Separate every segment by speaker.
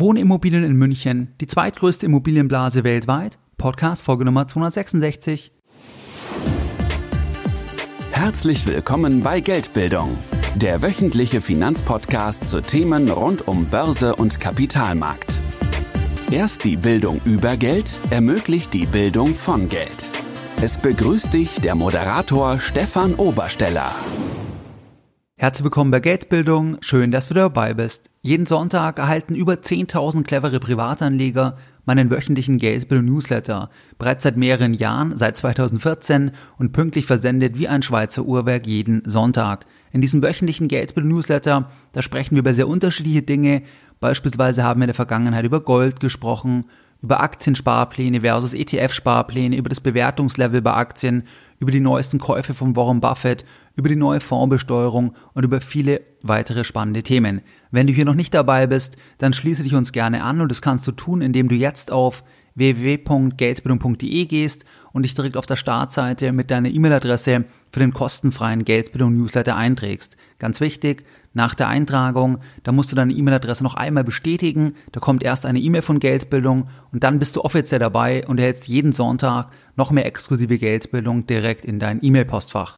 Speaker 1: Wohnimmobilien in München, die zweitgrößte Immobilienblase weltweit. Podcast Folge Nummer 266.
Speaker 2: Herzlich willkommen bei Geldbildung, der wöchentliche Finanzpodcast zu Themen rund um Börse und Kapitalmarkt. Erst die Bildung über Geld ermöglicht die Bildung von Geld. Es begrüßt dich der Moderator Stefan Obersteller.
Speaker 1: Herzlich willkommen bei Geldbildung. Schön, dass du dabei bist. Jeden Sonntag erhalten über 10.000 clevere Privatanleger meinen wöchentlichen Geldbildung-Newsletter. Bereits seit mehreren Jahren, seit 2014 und pünktlich versendet wie ein Schweizer Uhrwerk jeden Sonntag. In diesem wöchentlichen Geldbildung-Newsletter, da sprechen wir über sehr unterschiedliche Dinge. Beispielsweise haben wir in der Vergangenheit über Gold gesprochen, über Aktiensparpläne versus ETF-Sparpläne, über das Bewertungslevel bei Aktien, über die neuesten Käufe von Warren Buffett, über die neue Fondsbesteuerung und über viele weitere spannende Themen. Wenn du hier noch nicht dabei bist, dann schließe dich uns gerne an und das kannst du tun, indem du jetzt auf www.geldbildung.de gehst und dich direkt auf der Startseite mit deiner E-Mail-Adresse für den kostenfreien Geldbildung-Newsletter einträgst. Ganz wichtig, nach der Eintragung, da musst du deine E-Mail-Adresse noch einmal bestätigen, da kommt erst eine E-Mail von Geldbildung und dann bist du offiziell dabei und erhältst jeden Sonntag noch mehr exklusive Geldbildung direkt in dein E-Mail-Postfach.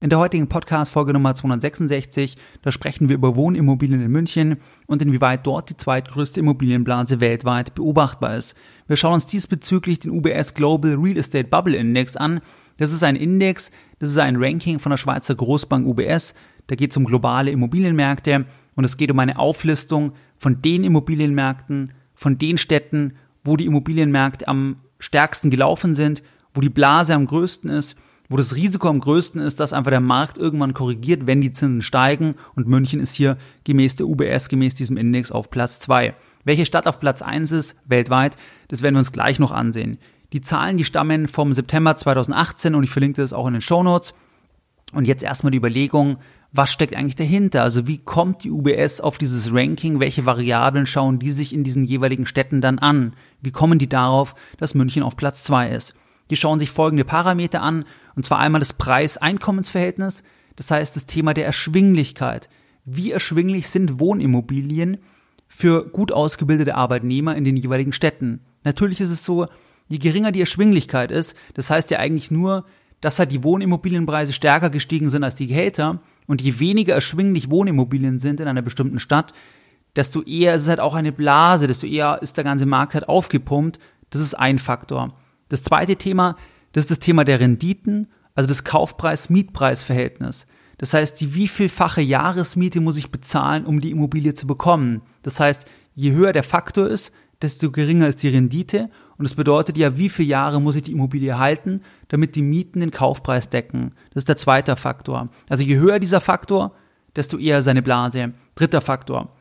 Speaker 1: In der heutigen Podcast-Folge Nummer 266, da sprechen wir über Wohnimmobilien in München und inwieweit dort die zweitgrößte Immobilienblase weltweit beobachtbar ist. Wir schauen uns diesbezüglich den UBS Global Real Estate Bubble Index an. Das ist ein Index, das ist ein Ranking von der Schweizer Großbank UBS. Da geht es um globale Immobilienmärkte und es geht um eine Auflistung von den Immobilienmärkten, von den Städten, wo die Immobilienmärkte am stärksten gelaufen sind, wo die Blase am größten ist wo das Risiko am größten ist, dass einfach der Markt irgendwann korrigiert, wenn die Zinsen steigen und München ist hier gemäß der UBS, gemäß diesem Index auf Platz zwei. Welche Stadt auf Platz eins ist weltweit, das werden wir uns gleich noch ansehen. Die Zahlen, die stammen vom September 2018 und ich verlinke das auch in den Show Notes. Und jetzt erstmal die Überlegung, was steckt eigentlich dahinter? Also wie kommt die UBS auf dieses Ranking? Welche Variablen schauen die sich in diesen jeweiligen Städten dann an? Wie kommen die darauf, dass München auf Platz zwei ist? Die schauen sich folgende Parameter an, und zwar einmal das Preis-Einkommensverhältnis, das heißt das Thema der Erschwinglichkeit. Wie erschwinglich sind Wohnimmobilien für gut ausgebildete Arbeitnehmer in den jeweiligen Städten? Natürlich ist es so, je geringer die Erschwinglichkeit ist, das heißt ja eigentlich nur, dass halt die Wohnimmobilienpreise stärker gestiegen sind als die Gehälter und je weniger erschwinglich Wohnimmobilien sind in einer bestimmten Stadt, desto eher ist es halt auch eine Blase, desto eher ist der ganze Markt halt aufgepumpt. Das ist ein Faktor. Das zweite Thema, das ist das Thema der Renditen, also das Kaufpreis-Mietpreis-Verhältnis. Das heißt, die wievielfache Jahresmiete muss ich bezahlen, um die Immobilie zu bekommen? Das heißt, je höher der Faktor ist, desto geringer ist die Rendite. Und das bedeutet ja, wie viele Jahre muss ich die Immobilie halten, damit die Mieten den Kaufpreis decken. Das ist der zweite Faktor. Also je höher dieser Faktor, desto eher seine Blase. Dritter Faktor.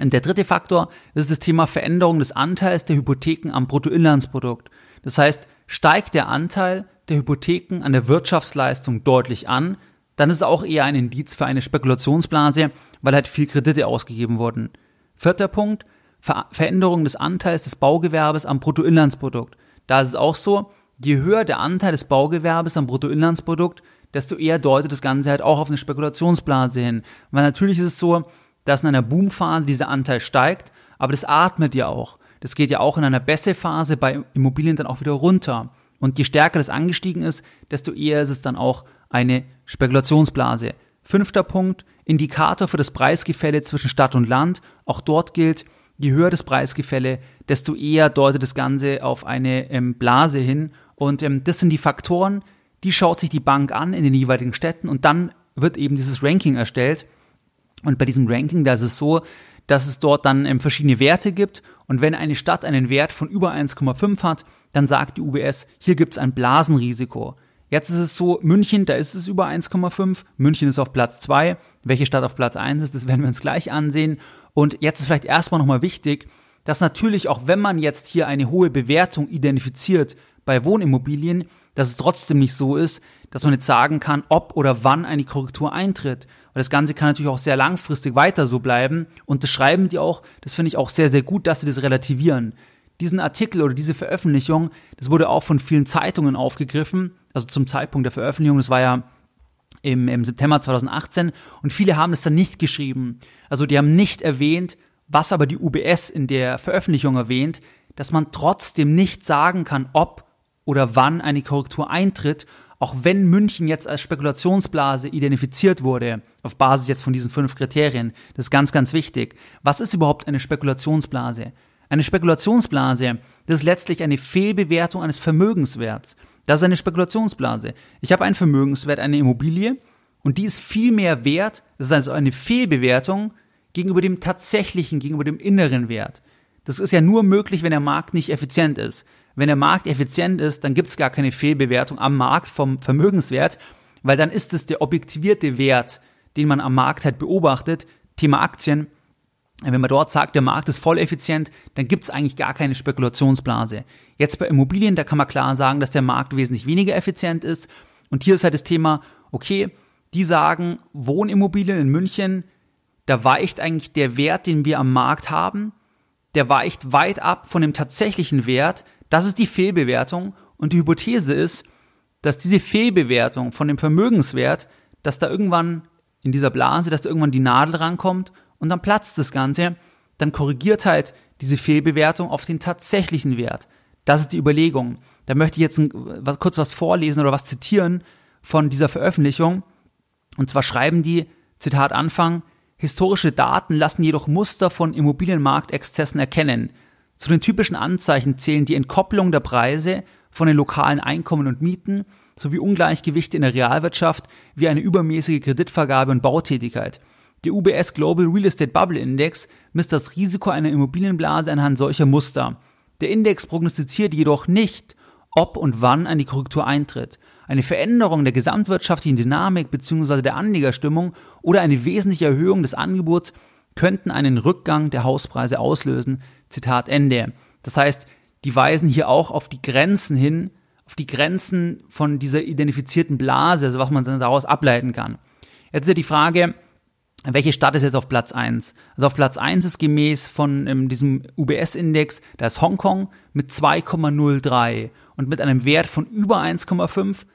Speaker 1: Und der dritte Faktor, ist das Thema Veränderung des Anteils der Hypotheken am Bruttoinlandsprodukt. Das heißt, steigt der Anteil der Hypotheken an der Wirtschaftsleistung deutlich an, dann ist es auch eher ein Indiz für eine Spekulationsblase, weil halt viel Kredite ausgegeben wurden. Vierter Punkt, Ver Veränderung des Anteils des Baugewerbes am Bruttoinlandsprodukt. Da ist es auch so, je höher der Anteil des Baugewerbes am Bruttoinlandsprodukt, desto eher deutet das Ganze halt auch auf eine Spekulationsblase hin. Weil natürlich ist es so, dass in einer Boomphase dieser Anteil steigt, aber das atmet ja auch. Das geht ja auch in einer Bässe-Phase bei Immobilien dann auch wieder runter. Und je stärker das angestiegen ist, desto eher ist es dann auch eine Spekulationsblase. Fünfter Punkt, Indikator für das Preisgefälle zwischen Stadt und Land. Auch dort gilt, je höher das Preisgefälle, desto eher deutet das Ganze auf eine ähm, Blase hin. Und ähm, das sind die Faktoren, die schaut sich die Bank an in den jeweiligen Städten und dann wird eben dieses Ranking erstellt. Und bei diesem Ranking, da ist es so, dass es dort dann ähm, verschiedene Werte gibt. Und wenn eine Stadt einen Wert von über 1,5 hat, dann sagt die UBS, hier gibt es ein Blasenrisiko. Jetzt ist es so, München, da ist es über 1,5. München ist auf Platz 2. Welche Stadt auf Platz 1 ist, das werden wir uns gleich ansehen. Und jetzt ist vielleicht erstmal nochmal wichtig, dass natürlich auch wenn man jetzt hier eine hohe Bewertung identifiziert bei Wohnimmobilien, dass es trotzdem nicht so ist, dass man jetzt sagen kann, ob oder wann eine Korrektur eintritt. Weil das Ganze kann natürlich auch sehr langfristig weiter so bleiben. Und das schreiben die auch, das finde ich auch sehr, sehr gut, dass sie das relativieren. Diesen Artikel oder diese Veröffentlichung, das wurde auch von vielen Zeitungen aufgegriffen. Also zum Zeitpunkt der Veröffentlichung, das war ja im, im September 2018. Und viele haben es dann nicht geschrieben. Also die haben nicht erwähnt, was aber die UBS in der Veröffentlichung erwähnt, dass man trotzdem nicht sagen kann, ob oder wann eine Korrektur eintritt, auch wenn München jetzt als Spekulationsblase identifiziert wurde, auf Basis jetzt von diesen fünf Kriterien. Das ist ganz, ganz wichtig. Was ist überhaupt eine Spekulationsblase? Eine Spekulationsblase, das ist letztlich eine Fehlbewertung eines Vermögenswerts. Das ist eine Spekulationsblase. Ich habe einen Vermögenswert, eine Immobilie, und die ist viel mehr wert, das ist also eine Fehlbewertung gegenüber dem tatsächlichen, gegenüber dem inneren Wert. Das ist ja nur möglich, wenn der Markt nicht effizient ist. Wenn der Markt effizient ist, dann gibt es gar keine Fehlbewertung am Markt vom Vermögenswert, weil dann ist es der objektivierte Wert, den man am Markt halt beobachtet. Thema Aktien. Wenn man dort sagt, der Markt ist voll effizient, dann gibt es eigentlich gar keine Spekulationsblase. Jetzt bei Immobilien, da kann man klar sagen, dass der Markt wesentlich weniger effizient ist. Und hier ist halt das Thema, okay, die sagen, Wohnimmobilien in München, da weicht eigentlich der Wert, den wir am Markt haben, der weicht weit ab von dem tatsächlichen Wert. Das ist die Fehlbewertung. Und die Hypothese ist, dass diese Fehlbewertung von dem Vermögenswert, dass da irgendwann in dieser Blase, dass da irgendwann die Nadel rankommt und dann platzt das Ganze, dann korrigiert halt diese Fehlbewertung auf den tatsächlichen Wert. Das ist die Überlegung. Da möchte ich jetzt ein, was, kurz was vorlesen oder was zitieren von dieser Veröffentlichung. Und zwar schreiben die, Zitat Anfang, historische Daten lassen jedoch Muster von Immobilienmarktexzessen erkennen. Zu den typischen Anzeichen zählen die Entkopplung der Preise von den lokalen Einkommen und Mieten sowie Ungleichgewichte in der Realwirtschaft wie eine übermäßige Kreditvergabe und Bautätigkeit. Der UBS Global Real Estate Bubble Index misst das Risiko einer Immobilienblase anhand solcher Muster. Der Index prognostiziert jedoch nicht, ob und wann eine Korrektur eintritt. Eine Veränderung der gesamtwirtschaftlichen Dynamik bzw. der Anlegerstimmung oder eine wesentliche Erhöhung des Angebots könnten einen Rückgang der Hauspreise auslösen. Zitat Ende. Das heißt, die weisen hier auch auf die Grenzen hin, auf die Grenzen von dieser identifizierten Blase, also was man dann daraus ableiten kann. Jetzt ist ja die Frage, welche Stadt ist jetzt auf Platz 1? Also auf Platz 1 ist gemäß von ähm, diesem UBS-Index, da ist Hongkong mit 2,03 und mit einem Wert von über 1,5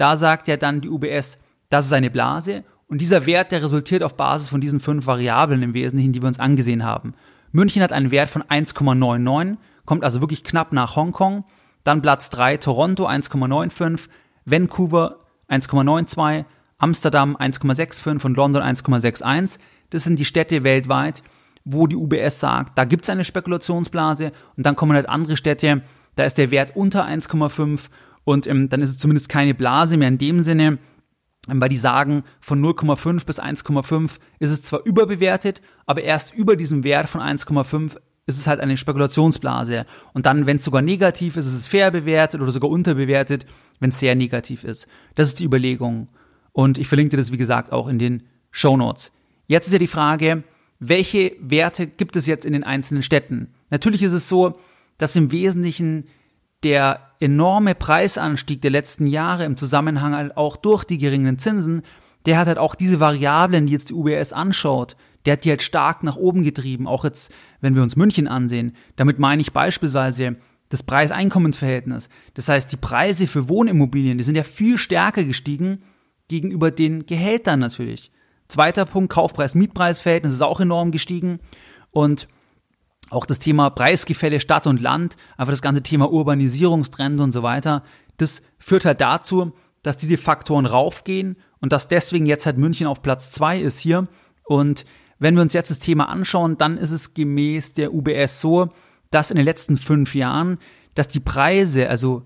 Speaker 1: da sagt ja dann die UBS, das ist eine Blase und dieser Wert, der resultiert auf Basis von diesen fünf Variablen im Wesentlichen, die wir uns angesehen haben. München hat einen Wert von 1,99, kommt also wirklich knapp nach Hongkong. Dann Platz 3 Toronto 1,95, Vancouver 1,92, Amsterdam 1,65 und London 1,61. Das sind die Städte weltweit, wo die UBS sagt, da gibt es eine Spekulationsblase und dann kommen halt andere Städte, da ist der Wert unter 1,5 und ähm, dann ist es zumindest keine Blase mehr in dem Sinne, weil die sagen, von 0,5 bis 1,5 ist es zwar überbewertet, aber erst über diesem Wert von 1,5 ist es halt eine Spekulationsblase. Und dann, wenn es sogar negativ ist, ist es fair bewertet oder sogar unterbewertet, wenn es sehr negativ ist. Das ist die Überlegung. Und ich verlinke dir das, wie gesagt, auch in den Show Notes. Jetzt ist ja die Frage, welche Werte gibt es jetzt in den einzelnen Städten? Natürlich ist es so, dass im Wesentlichen der enorme Preisanstieg der letzten Jahre im Zusammenhang halt auch durch die geringen Zinsen, der hat halt auch diese Variablen, die jetzt die UBS anschaut, der hat die halt stark nach oben getrieben, auch jetzt, wenn wir uns München ansehen. Damit meine ich beispielsweise das Preis-Einkommens-Verhältnis. Das heißt, die Preise für Wohnimmobilien, die sind ja viel stärker gestiegen gegenüber den Gehältern natürlich. Zweiter Punkt, Kaufpreis-Mietpreis-Verhältnis ist auch enorm gestiegen und auch das Thema Preisgefälle Stadt und Land, einfach das ganze Thema Urbanisierungstrend und so weiter, das führt halt dazu, dass diese Faktoren raufgehen und dass deswegen jetzt halt München auf Platz zwei ist hier. Und wenn wir uns jetzt das Thema anschauen, dann ist es gemäß der UBS so, dass in den letzten fünf Jahren, dass die Preise, also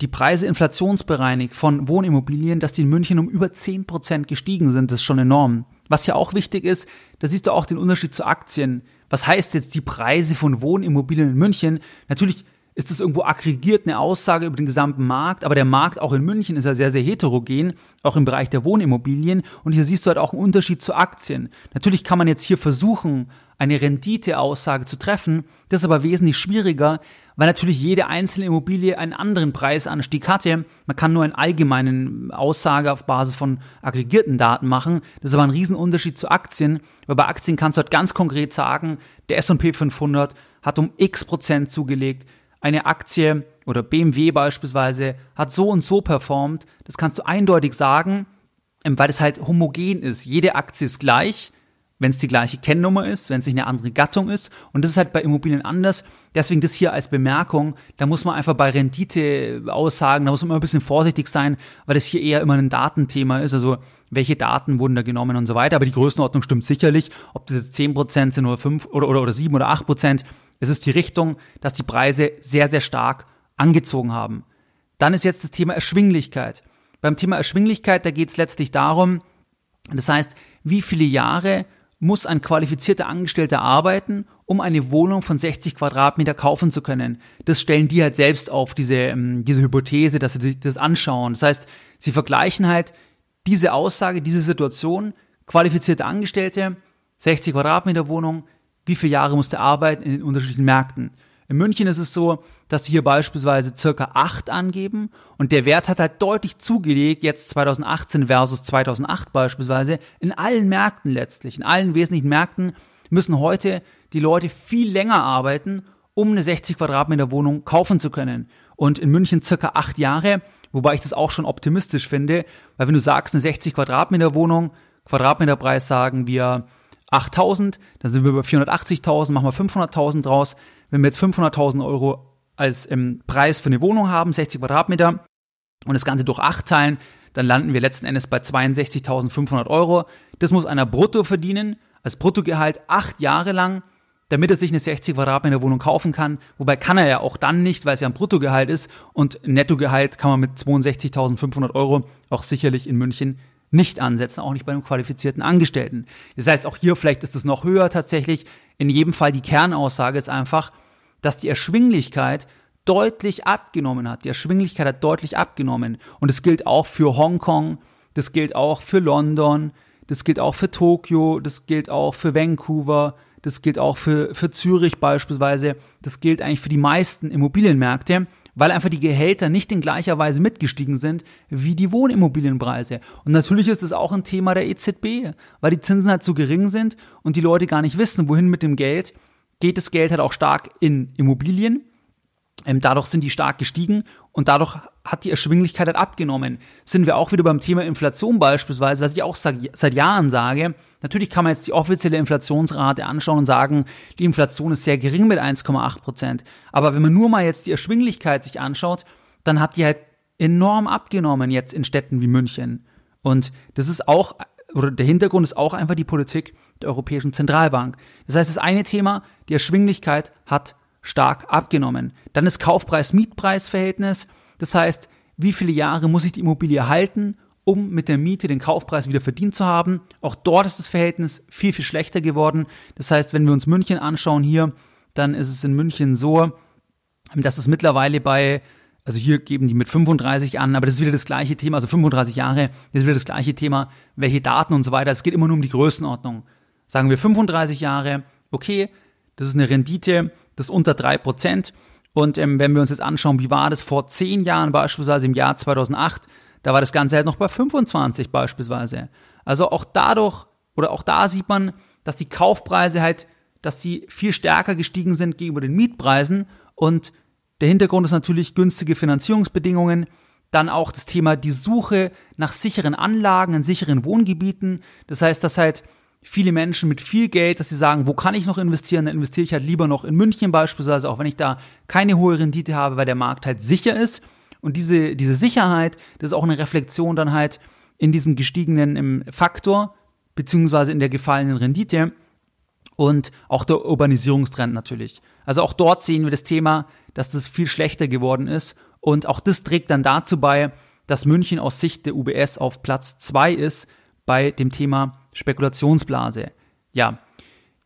Speaker 1: die Preise inflationsbereinigt von Wohnimmobilien, dass die in München um über zehn Prozent gestiegen sind. Das ist schon enorm. Was ja auch wichtig ist, da siehst du auch den Unterschied zu Aktien. Was heißt jetzt die Preise von Wohnimmobilien in München? Natürlich ist das irgendwo aggregiert eine Aussage über den gesamten Markt, aber der Markt auch in München ist ja sehr, sehr heterogen, auch im Bereich der Wohnimmobilien. Und hier siehst du halt auch einen Unterschied zu Aktien. Natürlich kann man jetzt hier versuchen, eine Renditeaussage zu treffen. Das ist aber wesentlich schwieriger, weil natürlich jede einzelne Immobilie einen anderen Preisanstieg hatte. Man kann nur eine allgemeine Aussage auf Basis von aggregierten Daten machen. Das ist aber ein Riesenunterschied zu Aktien, weil bei Aktien kannst du halt ganz konkret sagen, der S&P 500 hat um x Prozent zugelegt, eine Aktie oder BMW beispielsweise hat so und so performt. Das kannst du eindeutig sagen, weil es halt homogen ist. Jede Aktie ist gleich wenn es die gleiche Kennnummer ist, wenn es nicht eine andere Gattung ist. Und das ist halt bei Immobilien anders. Deswegen das hier als Bemerkung. Da muss man einfach bei Renditeaussagen, da muss man immer ein bisschen vorsichtig sein, weil das hier eher immer ein Datenthema ist. Also welche Daten wurden da genommen und so weiter. Aber die Größenordnung stimmt sicherlich. Ob das jetzt 10% sind oder 5 oder, oder, oder 7 oder 8%. Es ist die Richtung, dass die Preise sehr, sehr stark angezogen haben. Dann ist jetzt das Thema Erschwinglichkeit. Beim Thema Erschwinglichkeit, da geht es letztlich darum, das heißt, wie viele Jahre muss ein qualifizierter Angestellter arbeiten, um eine Wohnung von 60 Quadratmeter kaufen zu können. Das stellen die halt selbst auf, diese, ähm, diese Hypothese, dass sie das anschauen. Das heißt, sie vergleichen halt diese Aussage, diese Situation, qualifizierte Angestellte, 60 Quadratmeter Wohnung, wie viele Jahre muss der arbeiten in den unterschiedlichen Märkten. In München ist es so, dass sie hier beispielsweise circa 8 angeben und der Wert hat halt deutlich zugelegt, jetzt 2018 versus 2008 beispielsweise, in allen Märkten letztlich, in allen wesentlichen Märkten müssen heute die Leute viel länger arbeiten, um eine 60 Quadratmeter Wohnung kaufen zu können. Und in München circa 8 Jahre, wobei ich das auch schon optimistisch finde, weil wenn du sagst, eine 60 Quadratmeter Wohnung, Quadratmeterpreis sagen wir 8000, dann sind wir bei 480.000, machen wir 500.000 draus. Wenn wir jetzt 500.000 Euro als ähm, Preis für eine Wohnung haben, 60 Quadratmeter, und das Ganze durch 8 teilen, dann landen wir letzten Endes bei 62.500 Euro. Das muss einer brutto verdienen, als Bruttogehalt acht Jahre lang, damit er sich eine 60 Quadratmeter Wohnung kaufen kann. Wobei kann er ja auch dann nicht, weil es ja ein Bruttogehalt ist und Nettogehalt kann man mit 62.500 Euro auch sicherlich in München nicht ansetzen, auch nicht bei einem qualifizierten Angestellten. Das heißt, auch hier vielleicht ist es noch höher tatsächlich. In jedem Fall die Kernaussage ist einfach, dass die Erschwinglichkeit deutlich abgenommen hat. Die Erschwinglichkeit hat deutlich abgenommen. Und das gilt auch für Hongkong, das gilt auch für London, das gilt auch für Tokio, das gilt auch für Vancouver, das gilt auch für, für Zürich beispielsweise, das gilt eigentlich für die meisten Immobilienmärkte weil einfach die Gehälter nicht in gleicher Weise mitgestiegen sind wie die Wohnimmobilienpreise. Und natürlich ist es auch ein Thema der EZB, weil die Zinsen halt zu gering sind und die Leute gar nicht wissen, wohin mit dem Geld. Geht das Geld halt auch stark in Immobilien ähm, dadurch sind die stark gestiegen und dadurch hat die Erschwinglichkeit halt abgenommen. Sind wir auch wieder beim Thema Inflation beispielsweise, was ich auch seit Jahren sage. Natürlich kann man jetzt die offizielle Inflationsrate anschauen und sagen, die Inflation ist sehr gering mit 1,8 Prozent. Aber wenn man nur mal jetzt die Erschwinglichkeit sich anschaut, dann hat die halt enorm abgenommen jetzt in Städten wie München. Und das ist auch, oder der Hintergrund ist auch einfach die Politik der Europäischen Zentralbank. Das heißt, das eine Thema, die Erschwinglichkeit hat stark abgenommen. Dann das Kaufpreis-Mietpreis-Verhältnis. Das heißt, wie viele Jahre muss ich die Immobilie halten, um mit der Miete den Kaufpreis wieder verdient zu haben. Auch dort ist das Verhältnis viel, viel schlechter geworden. Das heißt, wenn wir uns München anschauen hier, dann ist es in München so, dass es mittlerweile bei, also hier geben die mit 35 an, aber das ist wieder das gleiche Thema, also 35 Jahre, das ist wieder das gleiche Thema, welche Daten und so weiter. Es geht immer nur um die Größenordnung. Sagen wir 35 Jahre, okay, das ist eine Rendite, das ist unter drei Prozent. Und ähm, wenn wir uns jetzt anschauen, wie war das vor zehn Jahren, beispielsweise im Jahr 2008, da war das Ganze halt noch bei 25 beispielsweise. Also auch dadurch, oder auch da sieht man, dass die Kaufpreise halt, dass die viel stärker gestiegen sind gegenüber den Mietpreisen. Und der Hintergrund ist natürlich günstige Finanzierungsbedingungen. Dann auch das Thema die Suche nach sicheren Anlagen in sicheren Wohngebieten. Das heißt, dass halt viele Menschen mit viel Geld, dass sie sagen, wo kann ich noch investieren? Dann investiere ich halt lieber noch in München beispielsweise, auch wenn ich da keine hohe Rendite habe, weil der Markt halt sicher ist. Und diese, diese Sicherheit, das ist auch eine Reflexion dann halt in diesem gestiegenen im Faktor, beziehungsweise in der gefallenen Rendite und auch der Urbanisierungstrend natürlich. Also auch dort sehen wir das Thema, dass das viel schlechter geworden ist und auch das trägt dann dazu bei, dass München aus Sicht der UBS auf Platz zwei ist bei dem Thema Spekulationsblase. Ja,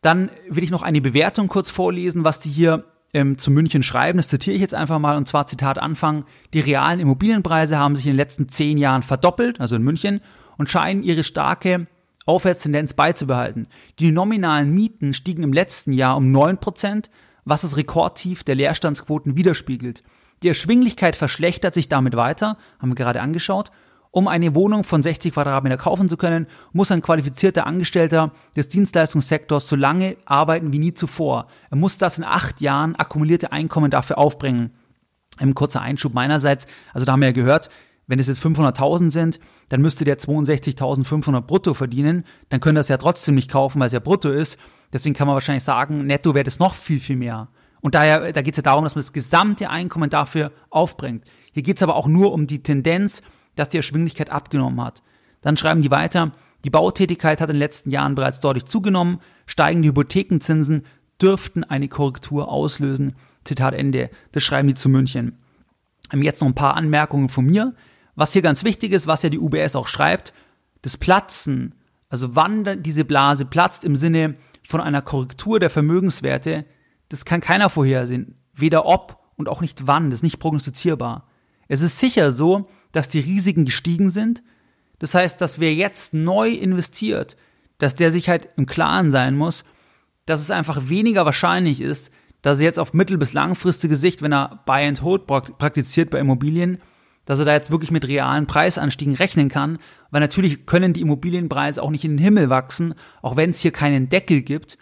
Speaker 1: dann will ich noch eine Bewertung kurz vorlesen, was die hier ähm, zu München schreiben. Das zitiere ich jetzt einfach mal und zwar Zitat Anfang. Die realen Immobilienpreise haben sich in den letzten zehn Jahren verdoppelt, also in München, und scheinen ihre starke Aufwärtstendenz beizubehalten. Die nominalen Mieten stiegen im letzten Jahr um neun Prozent, was das Rekordtief der Leerstandsquoten widerspiegelt. Die Erschwinglichkeit verschlechtert sich damit weiter, haben wir gerade angeschaut, um eine Wohnung von 60 Quadratmeter kaufen zu können, muss ein qualifizierter Angestellter des Dienstleistungssektors so lange arbeiten wie nie zuvor. Er muss das in acht Jahren akkumulierte Einkommen dafür aufbringen. Ein kurzer Einschub meinerseits, also da haben wir ja gehört, wenn es jetzt 500.000 sind, dann müsste der 62.500 brutto verdienen. Dann können das ja trotzdem nicht kaufen, weil es ja brutto ist. Deswegen kann man wahrscheinlich sagen, netto wäre das noch viel, viel mehr. Und daher, da geht es ja darum, dass man das gesamte Einkommen dafür aufbringt. Hier geht es aber auch nur um die Tendenz, dass die Erschwinglichkeit abgenommen hat. Dann schreiben die weiter, die Bautätigkeit hat in den letzten Jahren bereits deutlich zugenommen, steigende Hypothekenzinsen dürften eine Korrektur auslösen. Zitat Ende. Das schreiben die zu München. Jetzt noch ein paar Anmerkungen von mir. Was hier ganz wichtig ist, was ja die UBS auch schreibt, das Platzen, also wann diese Blase platzt im Sinne von einer Korrektur der Vermögenswerte, das kann keiner vorhersehen. Weder ob und auch nicht wann, das ist nicht prognostizierbar. Es ist sicher so, dass die Risiken gestiegen sind. Das heißt, dass wer jetzt neu investiert, dass der sich halt im Klaren sein muss, dass es einfach weniger wahrscheinlich ist, dass er jetzt auf mittel- bis langfristige Sicht, wenn er Buy and Hold praktiziert bei Immobilien, dass er da jetzt wirklich mit realen Preisanstiegen rechnen kann, weil natürlich können die Immobilienpreise auch nicht in den Himmel wachsen, auch wenn es hier keinen Deckel gibt.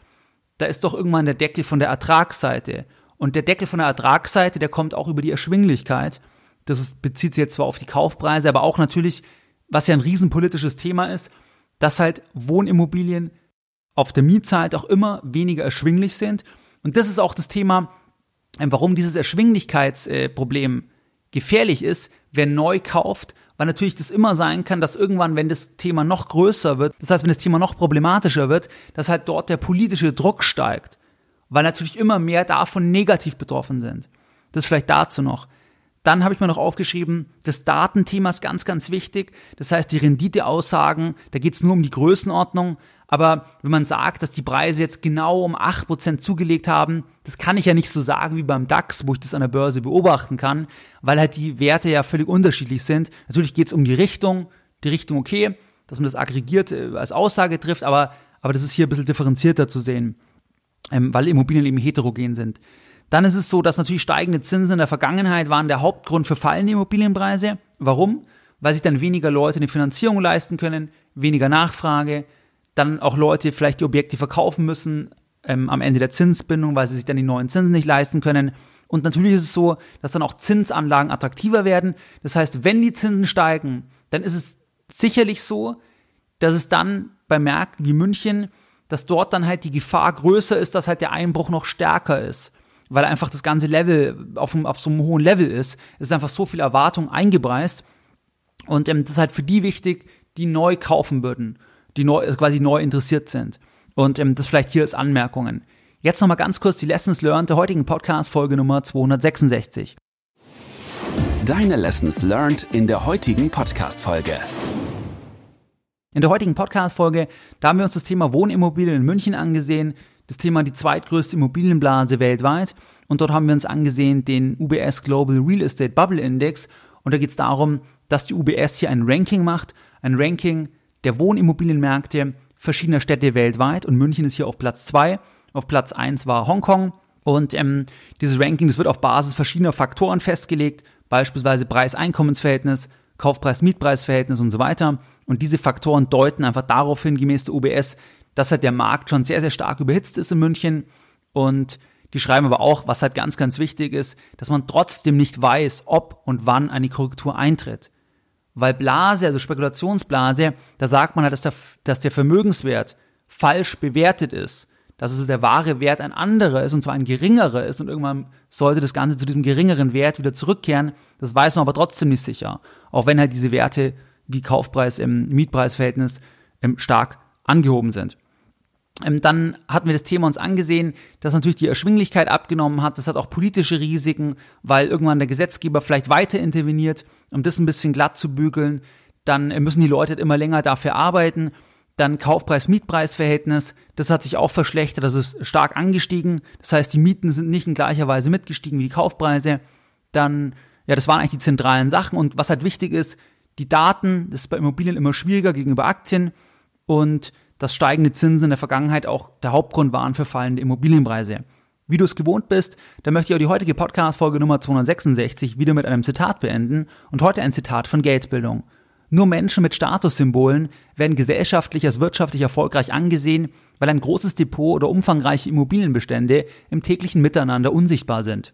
Speaker 1: Da ist doch irgendwann der Deckel von der Ertragsseite. Und der Deckel von der Ertragsseite, der kommt auch über die Erschwinglichkeit. Das ist, bezieht sich jetzt zwar auf die Kaufpreise, aber auch natürlich, was ja ein riesenpolitisches Thema ist, dass halt Wohnimmobilien auf der Mietseite auch immer weniger erschwinglich sind. Und das ist auch das Thema, warum dieses Erschwinglichkeitsproblem gefährlich ist, wer neu kauft, weil natürlich das immer sein kann, dass irgendwann, wenn das Thema noch größer wird, das heißt, wenn das Thema noch problematischer wird, dass halt dort der politische Druck steigt, weil natürlich immer mehr davon negativ betroffen sind. Das vielleicht dazu noch. Dann habe ich mir noch aufgeschrieben, das Datenthema ist ganz, ganz wichtig. Das heißt, die Renditeaussagen, da geht es nur um die Größenordnung. Aber wenn man sagt, dass die Preise jetzt genau um 8% zugelegt haben, das kann ich ja nicht so sagen wie beim DAX, wo ich das an der Börse beobachten kann, weil halt die Werte ja völlig unterschiedlich sind. Natürlich geht es um die Richtung, die Richtung okay, dass man das aggregiert äh, als Aussage trifft, aber, aber das ist hier ein bisschen differenzierter zu sehen, ähm, weil Immobilien eben heterogen sind. Dann ist es so, dass natürlich steigende Zinsen in der Vergangenheit waren der Hauptgrund für fallende Immobilienpreise. Warum? Weil sich dann weniger Leute eine Finanzierung leisten können, weniger Nachfrage, dann auch Leute vielleicht die Objekte verkaufen müssen ähm, am Ende der Zinsbindung, weil sie sich dann die neuen Zinsen nicht leisten können. Und natürlich ist es so, dass dann auch Zinsanlagen attraktiver werden. Das heißt, wenn die Zinsen steigen, dann ist es sicherlich so, dass es dann bei Märkten wie München, dass dort dann halt die Gefahr größer ist, dass halt der Einbruch noch stärker ist. Weil einfach das ganze Level auf, auf so einem hohen Level ist. Es ist einfach so viel Erwartung eingepreist. Und ähm, das ist halt für die wichtig, die neu kaufen würden die neu, quasi neu interessiert sind. Und ähm, das vielleicht hier als Anmerkungen. Jetzt nochmal ganz kurz die Lessons Learned der heutigen Podcast-Folge Nummer 266.
Speaker 2: Deine Lessons Learned in der heutigen Podcast-Folge.
Speaker 1: In der heutigen Podcast-Folge, da haben wir uns das Thema Wohnimmobilien in München angesehen, das Thema die zweitgrößte Immobilienblase weltweit. Und dort haben wir uns angesehen den UBS Global Real Estate Bubble Index. Und da geht es darum, dass die UBS hier ein Ranking macht, ein Ranking der Wohnimmobilienmärkte verschiedener Städte weltweit. Und München ist hier auf Platz zwei. Auf Platz eins war Hongkong. Und ähm, dieses Ranking, das wird auf Basis verschiedener Faktoren festgelegt, beispielsweise Preis-Einkommensverhältnis, Kaufpreis-Mietpreis-Verhältnis und so weiter. Und diese Faktoren deuten einfach darauf hin, gemäß der UBS, dass halt der Markt schon sehr, sehr stark überhitzt ist in München. Und die schreiben aber auch, was halt ganz, ganz wichtig ist, dass man trotzdem nicht weiß, ob und wann eine Korrektur eintritt. Weil Blase, also Spekulationsblase, da sagt man halt, dass der, dass der Vermögenswert falsch bewertet ist. Dass es der wahre Wert ein anderer ist und zwar ein geringerer ist und irgendwann sollte das Ganze zu diesem geringeren Wert wieder zurückkehren. Das weiß man aber trotzdem nicht sicher. Auch wenn halt diese Werte wie Kaufpreis im Mietpreisverhältnis ähm, stark angehoben sind. Ähm, dann hatten wir das Thema uns angesehen, dass natürlich die Erschwinglichkeit abgenommen hat. Das hat auch politische Risiken, weil irgendwann der Gesetzgeber vielleicht weiter interveniert, um das ein bisschen glatt zu bügeln. Dann müssen die Leute immer länger dafür arbeiten. Dann Kaufpreis-Mietpreis-Verhältnis, das hat sich auch verschlechtert, das ist stark angestiegen. Das heißt, die Mieten sind nicht in gleicher Weise mitgestiegen wie die Kaufpreise. Dann, ja, das waren eigentlich die zentralen Sachen. Und was halt wichtig ist, die Daten, das ist bei Immobilien immer schwieriger gegenüber Aktien. Und dass steigende Zinsen in der Vergangenheit auch der Hauptgrund waren für fallende Immobilienpreise. Wie du es gewohnt bist, da möchte ich auch die heutige Podcast-Folge Nummer 266 wieder mit einem Zitat beenden und heute ein Zitat von Geldbildung. Nur Menschen mit Statussymbolen werden gesellschaftlich als wirtschaftlich erfolgreich angesehen, weil ein großes Depot oder umfangreiche Immobilienbestände im täglichen Miteinander unsichtbar sind.